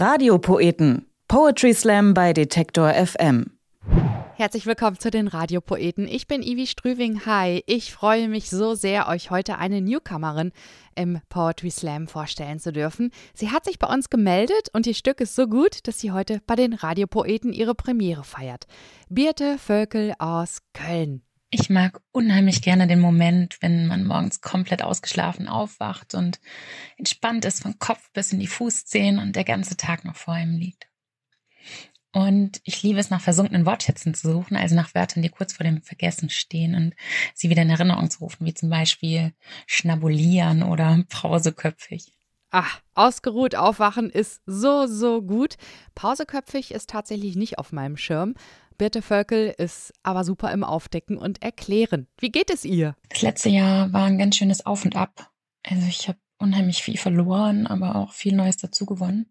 Radiopoeten. Poetry Slam bei Detektor FM. Herzlich willkommen zu den Radiopoeten. Ich bin Ivi Strüving. Hi, ich freue mich so sehr, euch heute eine Newcomerin im Poetry Slam vorstellen zu dürfen. Sie hat sich bei uns gemeldet und ihr Stück ist so gut, dass sie heute bei den Radiopoeten ihre Premiere feiert. Birte Völkel aus Köln. Ich mag unheimlich gerne den Moment, wenn man morgens komplett ausgeschlafen aufwacht und entspannt ist von Kopf bis in die Fußzehen und der ganze Tag noch vor einem liegt. Und ich liebe es, nach versunkenen Wortschätzen zu suchen, also nach Wörtern, die kurz vor dem Vergessen stehen und sie wieder in Erinnerung zu rufen, wie zum Beispiel schnabulieren oder pauseköpfig. Ach, ausgeruht aufwachen ist so, so gut. Pauseköpfig ist tatsächlich nicht auf meinem Schirm. Birte Völkel ist aber super im Aufdecken und Erklären. Wie geht es ihr? Das letzte Jahr war ein ganz schönes Auf und Ab. Also ich habe unheimlich viel verloren, aber auch viel Neues dazu gewonnen.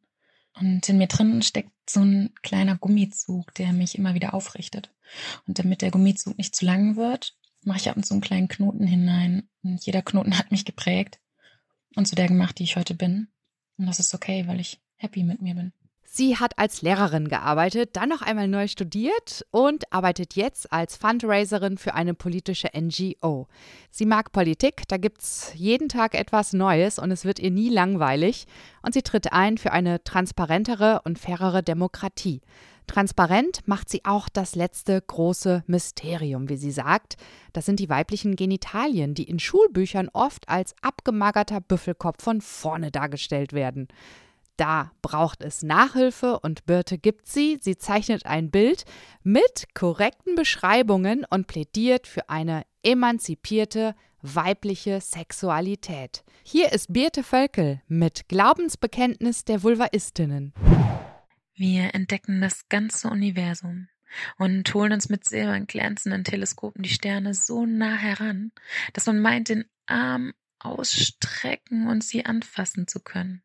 Und in mir drin steckt so ein kleiner Gummizug, der mich immer wieder aufrichtet. Und damit der Gummizug nicht zu lang wird, mache ich ab und zu einen kleinen Knoten hinein. Und jeder Knoten hat mich geprägt und zu der gemacht, die ich heute bin. Und das ist okay, weil ich happy mit mir bin. Sie hat als Lehrerin gearbeitet, dann noch einmal neu studiert und arbeitet jetzt als Fundraiserin für eine politische NGO. Sie mag Politik, da gibt es jeden Tag etwas Neues und es wird ihr nie langweilig. Und sie tritt ein für eine transparentere und fairere Demokratie. Transparent macht sie auch das letzte große Mysterium, wie sie sagt. Das sind die weiblichen Genitalien, die in Schulbüchern oft als abgemagerter Büffelkopf von vorne dargestellt werden. Da braucht es Nachhilfe und Birte gibt sie. Sie zeichnet ein Bild mit korrekten Beschreibungen und plädiert für eine emanzipierte weibliche Sexualität. Hier ist Birte Völkel mit Glaubensbekenntnis der Vulvaistinnen. Wir entdecken das ganze Universum und holen uns mit silbern glänzenden Teleskopen die Sterne so nah heran, dass man meint, den Arm ausstrecken und sie anfassen zu können.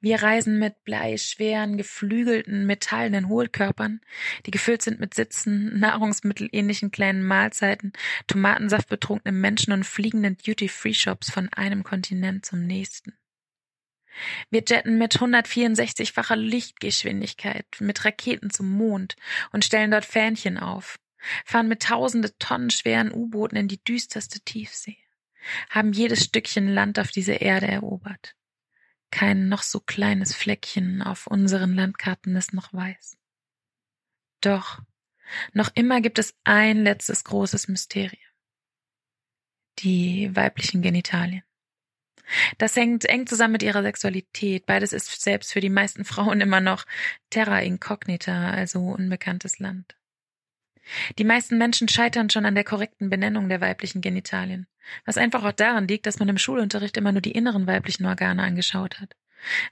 Wir reisen mit bleischweren, geflügelten, metallenen Hohlkörpern, die gefüllt sind mit Sitzen, nahrungsmittelähnlichen kleinen Mahlzeiten, tomatensaftbetrunkenen Menschen und fliegenden Duty-Free-Shops von einem Kontinent zum nächsten. Wir jetten mit 164-facher Lichtgeschwindigkeit mit Raketen zum Mond und stellen dort Fähnchen auf, fahren mit tausende Tonnen schweren U-Booten in die düsterste Tiefsee, haben jedes Stückchen Land auf dieser Erde erobert. Kein noch so kleines Fleckchen auf unseren Landkarten ist noch weiß. Doch, noch immer gibt es ein letztes großes Mysterium. Die weiblichen Genitalien. Das hängt eng zusammen mit ihrer Sexualität. Beides ist selbst für die meisten Frauen immer noch terra incognita, also unbekanntes Land. Die meisten Menschen scheitern schon an der korrekten Benennung der weiblichen Genitalien, was einfach auch daran liegt, dass man im Schulunterricht immer nur die inneren weiblichen Organe angeschaut hat,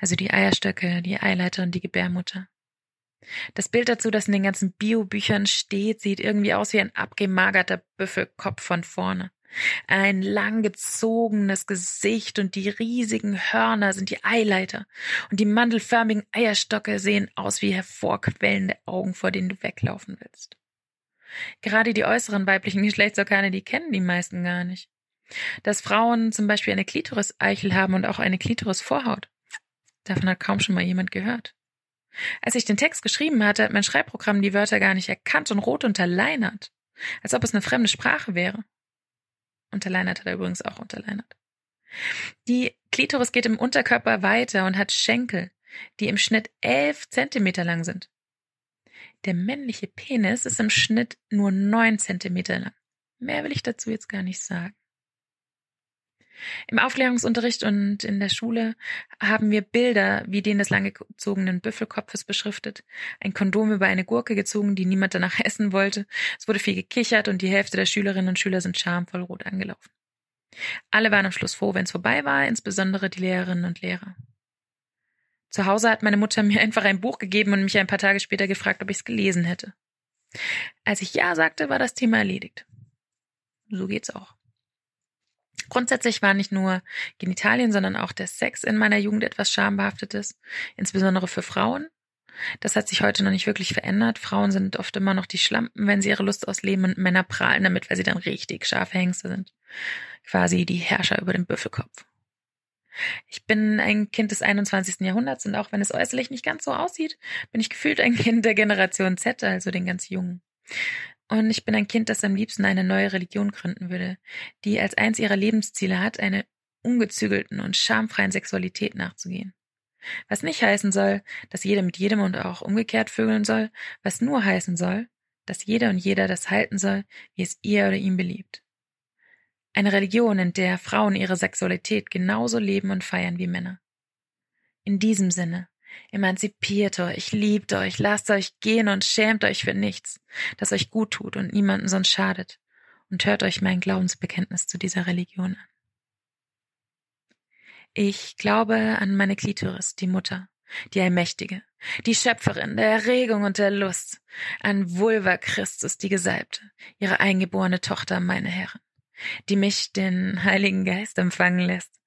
also die Eierstöcke, die Eileiter und die Gebärmutter. Das Bild dazu, das in den ganzen Biobüchern steht, sieht irgendwie aus wie ein abgemagerter Büffelkopf von vorne. Ein langgezogenes Gesicht und die riesigen Hörner sind die Eileiter und die mandelförmigen Eierstöcke sehen aus wie hervorquellende Augen, vor denen du weglaufen willst. Gerade die äußeren weiblichen Geschlechtsorgane, die kennen die meisten gar nicht. Dass Frauen zum Beispiel eine Klitoris-Eichel haben und auch eine Klitoris-Vorhaut. Davon hat kaum schon mal jemand gehört. Als ich den Text geschrieben hatte, hat mein Schreibprogramm die Wörter gar nicht erkannt und rot unterleinert. Als ob es eine fremde Sprache wäre. Unterleinert hat er übrigens auch unterleinert. Die Klitoris geht im Unterkörper weiter und hat Schenkel, die im Schnitt elf Zentimeter lang sind. Der männliche Penis ist im Schnitt nur neun Zentimeter lang. Mehr will ich dazu jetzt gar nicht sagen. Im Aufklärungsunterricht und in der Schule haben wir Bilder wie den des langgezogenen Büffelkopfes beschriftet, ein Kondom über eine Gurke gezogen, die niemand danach essen wollte. Es wurde viel gekichert und die Hälfte der Schülerinnen und Schüler sind schamvoll rot angelaufen. Alle waren am Schluss froh, wenn es vorbei war, insbesondere die Lehrerinnen und Lehrer. Zu Hause hat meine Mutter mir einfach ein Buch gegeben und mich ein paar Tage später gefragt, ob ich es gelesen hätte. Als ich Ja sagte, war das Thema erledigt. So geht's auch. Grundsätzlich war nicht nur Genitalien, sondern auch der Sex in meiner Jugend etwas Schambehaftetes, insbesondere für Frauen. Das hat sich heute noch nicht wirklich verändert. Frauen sind oft immer noch die Schlampen, wenn sie ihre Lust ausleben und Männer prahlen damit, weil sie dann richtig scharfe Hengste sind. Quasi die Herrscher über den Büffelkopf. Ich bin ein Kind des 21. Jahrhunderts und auch wenn es äußerlich nicht ganz so aussieht, bin ich gefühlt ein Kind der Generation Z, also den ganz Jungen. Und ich bin ein Kind, das am liebsten eine neue Religion gründen würde, die als eins ihrer Lebensziele hat, eine ungezügelten und schamfreien Sexualität nachzugehen. Was nicht heißen soll, dass jeder mit jedem und auch umgekehrt vögeln soll, was nur heißen soll, dass jeder und jeder das halten soll, wie es ihr oder ihm beliebt. Eine Religion, in der Frauen ihre Sexualität genauso leben und feiern wie Männer. In diesem Sinne, emanzipiert euch, liebt euch, lasst euch gehen und schämt euch für nichts, das euch gut tut und niemanden sonst schadet, und hört euch mein Glaubensbekenntnis zu dieser Religion an. Ich glaube an meine Klitoris, die Mutter, die Allmächtige, die Schöpferin der Erregung und der Lust, an Vulva Christus, die Gesalbte, ihre eingeborene Tochter, meine Herren, die mich den Heiligen Geist empfangen lässt,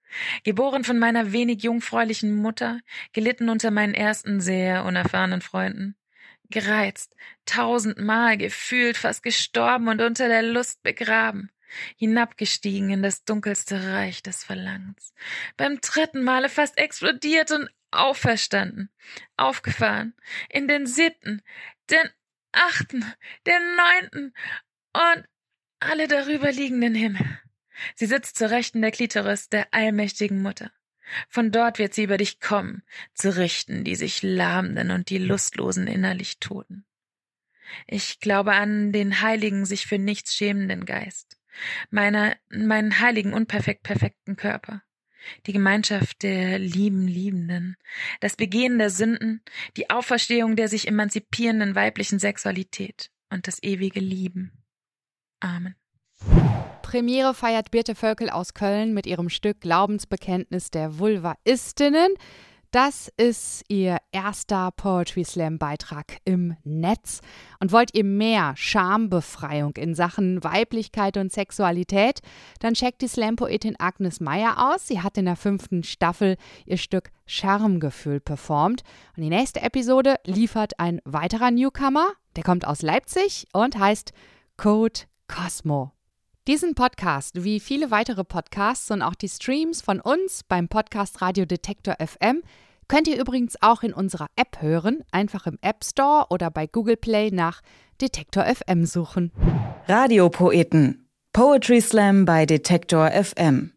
geboren von meiner wenig jungfräulichen Mutter, gelitten unter meinen ersten sehr unerfahrenen Freunden, gereizt, tausendmal gefühlt, fast gestorben und unter der Lust begraben, hinabgestiegen in das dunkelste Reich des Verlangens, beim dritten Male fast explodiert und auferstanden, aufgefahren, in den siebten, den achten, den neunten und alle darüber liegenden Himmel. Sie sitzt zur Rechten der Klitoris der allmächtigen Mutter. Von dort wird sie über dich kommen, zu richten die sich Lahmenden und die Lustlosen innerlich Toten. Ich glaube an den heiligen, sich für nichts schämenden Geist meiner, meinen heiligen, unperfekt perfekten Körper, die Gemeinschaft der lieben Liebenden, das Begehen der Sünden, die Auferstehung der sich emanzipierenden weiblichen Sexualität und das ewige Lieben. Amen. Premiere feiert Birte Völkel aus Köln mit ihrem Stück Glaubensbekenntnis der Vulvaistinnen. Das ist Ihr erster Poetry Slam Beitrag im Netz. Und wollt ihr mehr Schambefreiung in Sachen Weiblichkeit und Sexualität, dann checkt die Slam-Poetin Agnes Meyer aus. Sie hat in der fünften Staffel ihr Stück Schamgefühl performt. Und die nächste Episode liefert ein weiterer Newcomer. Der kommt aus Leipzig und heißt Code Cosmo. Diesen Podcast, wie viele weitere Podcasts und auch die Streams von uns beim Podcast Radio Detektor FM, könnt ihr übrigens auch in unserer App hören. Einfach im App Store oder bei Google Play nach Detektor FM suchen. Radiopoeten. Poetry Slam bei Detektor FM.